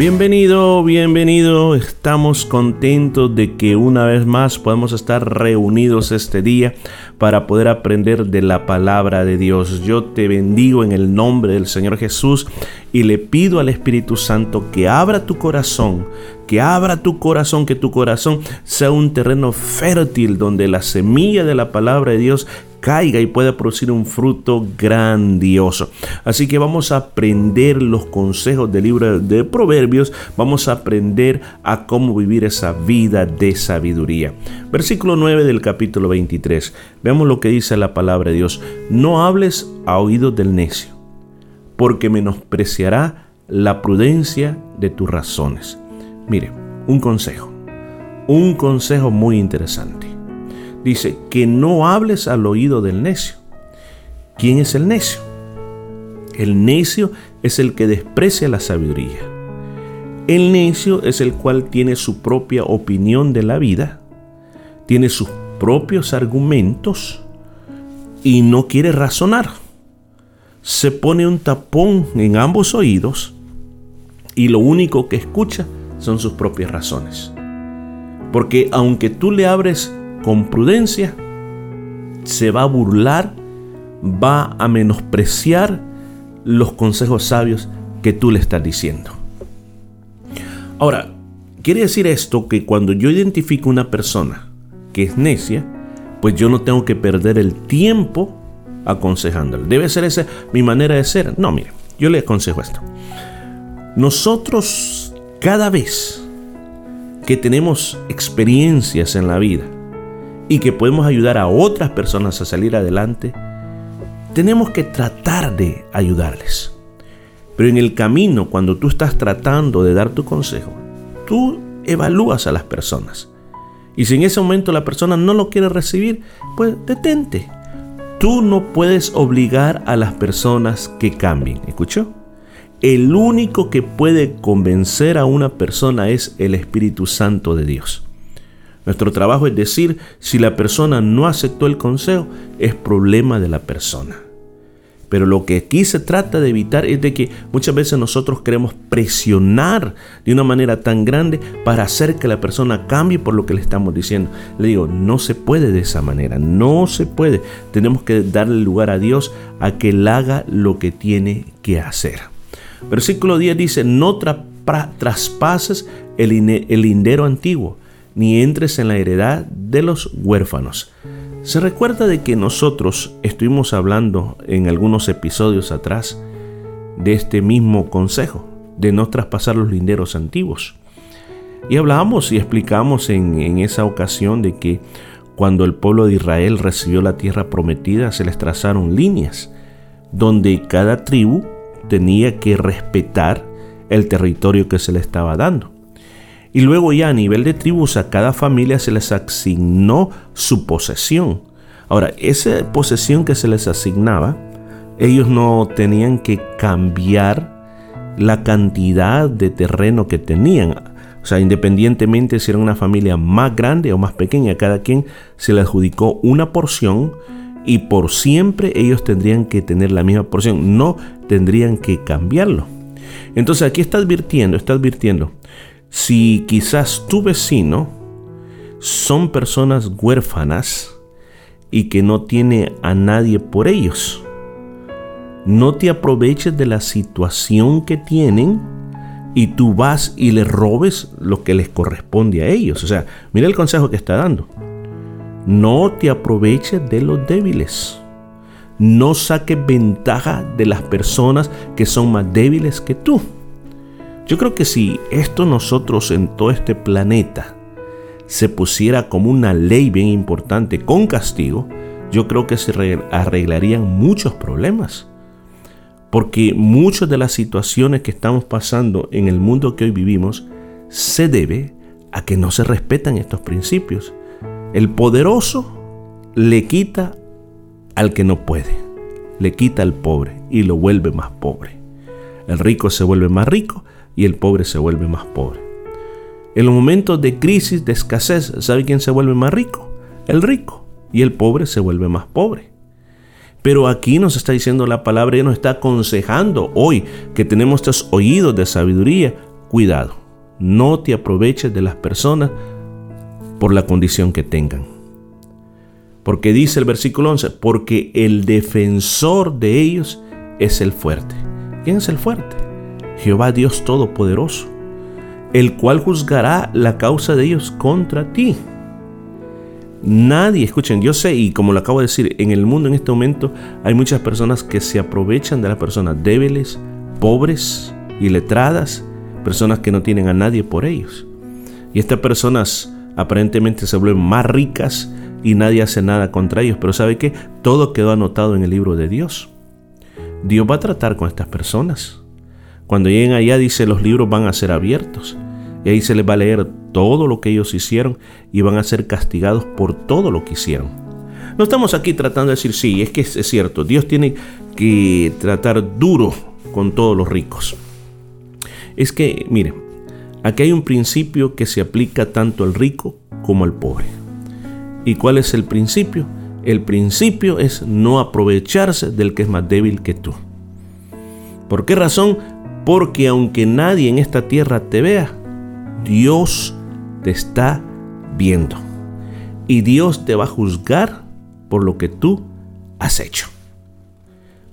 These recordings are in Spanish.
Bienvenido, bienvenido. Estamos contentos de que una vez más podamos estar reunidos este día para poder aprender de la palabra de Dios. Yo te bendigo en el nombre del Señor Jesús y le pido al Espíritu Santo que abra tu corazón, que abra tu corazón, que tu corazón sea un terreno fértil donde la semilla de la palabra de Dios caiga y pueda producir un fruto grandioso. Así que vamos a aprender los consejos del libro de Proverbios, vamos a aprender a cómo vivir esa vida de sabiduría. Versículo 9 del capítulo 23. Veamos lo que dice la palabra de Dios. No hables a oídos del necio, porque menospreciará la prudencia de tus razones. Mire, un consejo, un consejo muy interesante dice que no hables al oído del necio. ¿Quién es el necio? El necio es el que desprecia la sabiduría. El necio es el cual tiene su propia opinión de la vida, tiene sus propios argumentos y no quiere razonar. Se pone un tapón en ambos oídos y lo único que escucha son sus propias razones. Porque aunque tú le abres con prudencia, se va a burlar, va a menospreciar los consejos sabios que tú le estás diciendo. Ahora, quiere decir esto que cuando yo identifico una persona que es necia, pues yo no tengo que perder el tiempo aconsejándole. ¿Debe ser esa mi manera de ser? No, mire, yo le aconsejo esto. Nosotros cada vez que tenemos experiencias en la vida, y que podemos ayudar a otras personas a salir adelante, tenemos que tratar de ayudarles. Pero en el camino, cuando tú estás tratando de dar tu consejo, tú evalúas a las personas. Y si en ese momento la persona no lo quiere recibir, pues detente. Tú no puedes obligar a las personas que cambien. ¿Escuchó? El único que puede convencer a una persona es el Espíritu Santo de Dios. Nuestro trabajo es decir, si la persona no aceptó el consejo, es problema de la persona. Pero lo que aquí se trata de evitar es de que muchas veces nosotros queremos presionar de una manera tan grande para hacer que la persona cambie por lo que le estamos diciendo. Le digo, no se puede de esa manera, no se puede. Tenemos que darle lugar a Dios a que él haga lo que tiene que hacer. Versículo 10 dice, no traspases el, el lindero antiguo ni entres en la heredad de los huérfanos. Se recuerda de que nosotros estuvimos hablando en algunos episodios atrás de este mismo consejo, de no traspasar los linderos antiguos. Y hablábamos y explicamos en, en esa ocasión de que cuando el pueblo de Israel recibió la tierra prometida, se les trazaron líneas, donde cada tribu tenía que respetar el territorio que se le estaba dando. Y luego ya a nivel de tribus a cada familia se les asignó su posesión. Ahora, esa posesión que se les asignaba, ellos no tenían que cambiar la cantidad de terreno que tenían. O sea, independientemente si era una familia más grande o más pequeña, cada quien se le adjudicó una porción y por siempre ellos tendrían que tener la misma porción, no tendrían que cambiarlo. Entonces aquí está advirtiendo, está advirtiendo si quizás tu vecino son personas huérfanas y que no tiene a nadie por ellos, no te aproveches de la situación que tienen y tú vas y les robes lo que les corresponde a ellos. O sea, mira el consejo que está dando. No te aproveches de los débiles. No saques ventaja de las personas que son más débiles que tú. Yo creo que si esto nosotros en todo este planeta se pusiera como una ley bien importante con castigo, yo creo que se arreglarían muchos problemas. Porque muchas de las situaciones que estamos pasando en el mundo que hoy vivimos se debe a que no se respetan estos principios. El poderoso le quita al que no puede, le quita al pobre y lo vuelve más pobre. El rico se vuelve más rico y el pobre se vuelve más pobre. En los momentos de crisis, de escasez, ¿sabe quién se vuelve más rico? El rico. Y el pobre se vuelve más pobre. Pero aquí nos está diciendo la palabra y nos está aconsejando hoy que tenemos estos oídos de sabiduría. Cuidado, no te aproveches de las personas por la condición que tengan. Porque dice el versículo 11, porque el defensor de ellos es el fuerte. ¿Quién es el fuerte? Jehová Dios Todopoderoso, el cual juzgará la causa de ellos contra ti. Nadie, escuchen, yo sé y como lo acabo de decir, en el mundo en este momento hay muchas personas que se aprovechan de las personas débiles, pobres y letradas, personas que no tienen a nadie por ellos. Y estas personas aparentemente se vuelven más ricas y nadie hace nada contra ellos, pero ¿sabe qué? Todo quedó anotado en el libro de Dios. Dios va a tratar con estas personas. Cuando lleguen allá dice los libros van a ser abiertos y ahí se les va a leer todo lo que ellos hicieron y van a ser castigados por todo lo que hicieron. No estamos aquí tratando de decir, sí, es que es cierto, Dios tiene que tratar duro con todos los ricos. Es que, miren, aquí hay un principio que se aplica tanto al rico como al pobre. ¿Y cuál es el principio? El principio es no aprovecharse del que es más débil que tú. ¿Por qué razón? Porque aunque nadie en esta tierra te vea, Dios te está viendo. Y Dios te va a juzgar por lo que tú has hecho.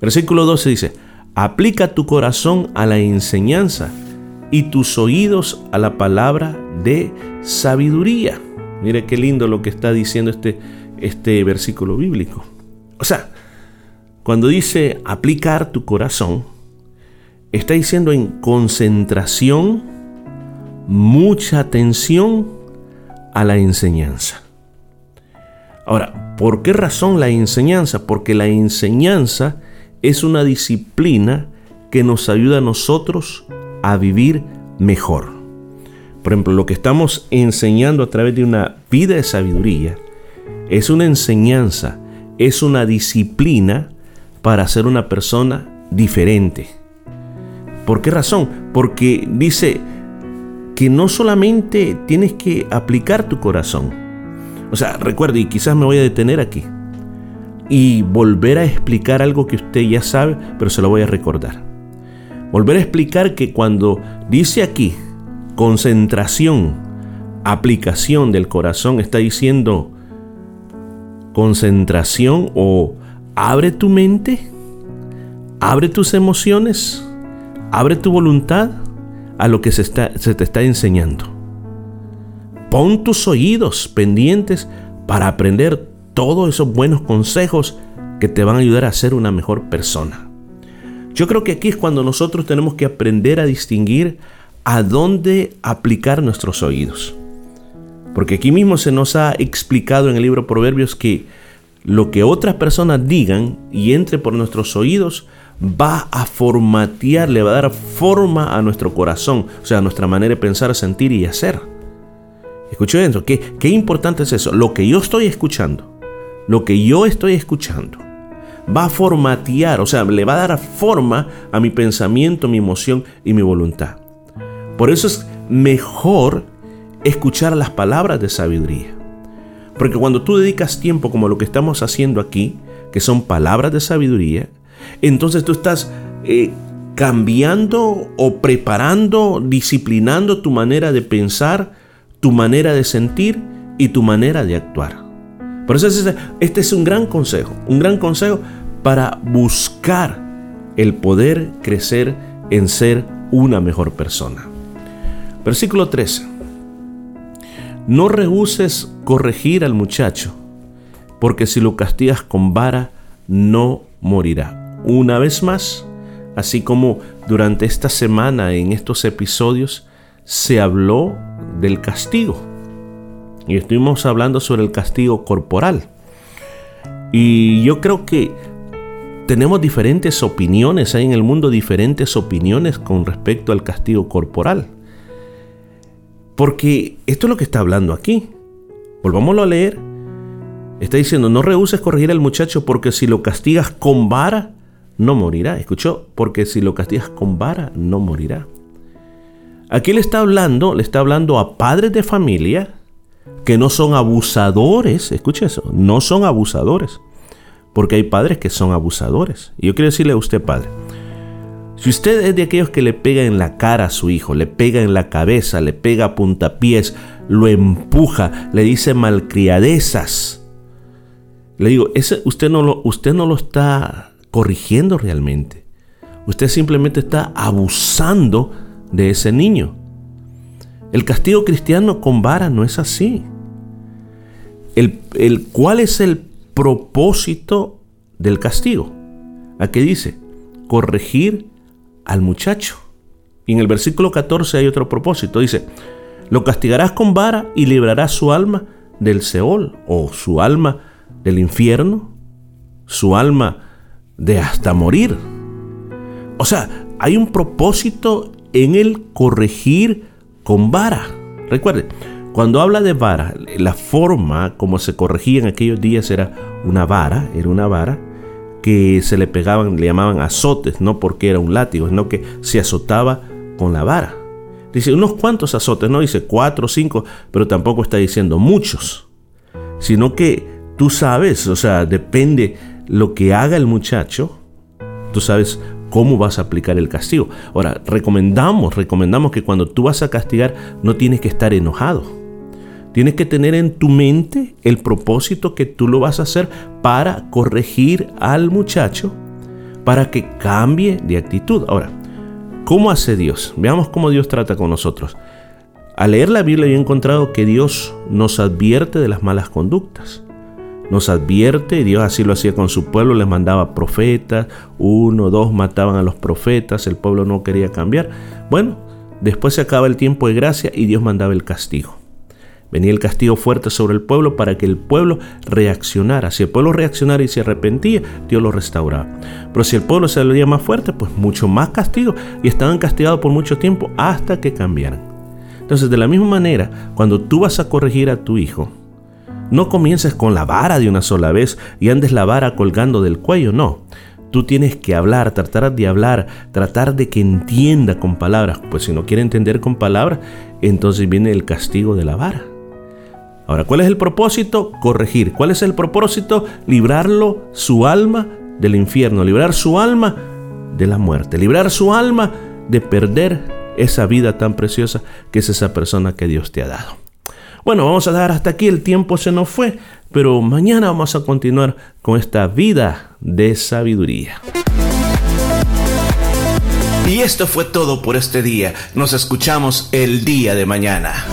Versículo 12 dice, aplica tu corazón a la enseñanza y tus oídos a la palabra de sabiduría. Mire qué lindo lo que está diciendo este, este versículo bíblico. O sea, cuando dice aplicar tu corazón, está diciendo en concentración, mucha atención a la enseñanza. Ahora, ¿por qué razón la enseñanza? Porque la enseñanza es una disciplina que nos ayuda a nosotros a vivir mejor. Por ejemplo, lo que estamos enseñando a través de una vida de sabiduría es una enseñanza, es una disciplina para ser una persona diferente. ¿Por qué razón? Porque dice, que no solamente tienes que aplicar tu corazón. O sea, recuerde, y quizás me voy a detener aquí y volver a explicar algo que usted ya sabe, pero se lo voy a recordar. Volver a explicar que cuando dice aquí concentración, aplicación del corazón, está diciendo concentración o abre tu mente, abre tus emociones, abre tu voluntad a lo que se, está, se te está enseñando. Pon tus oídos pendientes para aprender todos esos buenos consejos que te van a ayudar a ser una mejor persona. Yo creo que aquí es cuando nosotros tenemos que aprender a distinguir a dónde aplicar nuestros oídos. Porque aquí mismo se nos ha explicado en el libro Proverbios que lo que otras personas digan y entre por nuestros oídos va a formatear, le va a dar forma a nuestro corazón, o sea, a nuestra manera de pensar, sentir y hacer. Escuchen eso, ¿qué, qué importante es eso. Lo que yo estoy escuchando, lo que yo estoy escuchando, va a formatear, o sea, le va a dar forma a mi pensamiento, mi emoción y mi voluntad. Por eso es mejor escuchar las palabras de sabiduría. Porque cuando tú dedicas tiempo como lo que estamos haciendo aquí, que son palabras de sabiduría, entonces tú estás eh, cambiando o preparando, disciplinando tu manera de pensar, tu manera de sentir y tu manera de actuar. Por eso este es un gran consejo, un gran consejo para buscar el poder crecer en ser una mejor persona. Versículo 13. No rehuses corregir al muchacho, porque si lo castigas con vara, no morirá una vez más, así como durante esta semana en estos episodios se habló del castigo. Y estuvimos hablando sobre el castigo corporal. Y yo creo que tenemos diferentes opiniones, hay en el mundo diferentes opiniones con respecto al castigo corporal. Porque esto es lo que está hablando aquí. Volvámoslo a leer. Está diciendo, no rehuses corregir al muchacho porque si lo castigas con vara, no morirá. ¿Escuchó? Porque si lo castigas con vara, no morirá. Aquí le está hablando, le está hablando a padres de familia que no son abusadores. Escuche eso, no son abusadores. Porque hay padres que son abusadores. Y yo quiero decirle a usted, padre, si usted es de aquellos que le pega en la cara a su hijo, le pega en la cabeza, le pega a puntapiés, lo empuja, le dice malcriadezas, le digo, ese, usted, no lo, usted no lo está corrigiendo realmente. Usted simplemente está abusando de ese niño. El castigo cristiano con vara no es así. El, ¿Cuál es el propósito del castigo? Aquí dice, corregir al muchacho. Y en el versículo 14 hay otro propósito. Dice, lo castigarás con vara y librarás su alma del Seol o su alma del infierno, su alma de hasta morir. O sea, hay un propósito en el corregir con vara. Recuerde, cuando habla de vara, la forma como se corregía en aquellos días era una vara, era una vara que se le pegaban, le llamaban azotes, no porque era un látigo, sino que se azotaba con la vara. Dice unos cuantos azotes, no dice cuatro o cinco, pero tampoco está diciendo muchos, sino que tú sabes, o sea, depende lo que haga el muchacho, tú sabes cómo vas a aplicar el castigo. Ahora, recomendamos, recomendamos que cuando tú vas a castigar no tienes que estar enojado. Tienes que tener en tu mente el propósito que tú lo vas a hacer para corregir al muchacho, para que cambie de actitud. Ahora, ¿cómo hace Dios? Veamos cómo Dios trata con nosotros. Al leer la Biblia he encontrado que Dios nos advierte de las malas conductas. Nos advierte, Dios así lo hacía con su pueblo, les mandaba profetas, uno, dos mataban a los profetas, el pueblo no quería cambiar. Bueno, después se acaba el tiempo de gracia y Dios mandaba el castigo. Venía el castigo fuerte sobre el pueblo para que el pueblo reaccionara. Si el pueblo reaccionara y se arrepentía, Dios lo restauraba. Pero si el pueblo se veía más fuerte, pues mucho más castigo. Y estaban castigados por mucho tiempo hasta que cambiaran. Entonces, de la misma manera, cuando tú vas a corregir a tu hijo, no comiences con la vara de una sola vez y andes la vara colgando del cuello, no. Tú tienes que hablar, tratar de hablar, tratar de que entienda con palabras. Pues si no quiere entender con palabras, entonces viene el castigo de la vara. Ahora, ¿cuál es el propósito? Corregir. ¿Cuál es el propósito? Librarlo, su alma, del infierno, librar su alma de la muerte, librar su alma de perder esa vida tan preciosa que es esa persona que Dios te ha dado. Bueno, vamos a dar hasta aquí, el tiempo se nos fue, pero mañana vamos a continuar con esta vida de sabiduría. Y esto fue todo por este día. Nos escuchamos el día de mañana.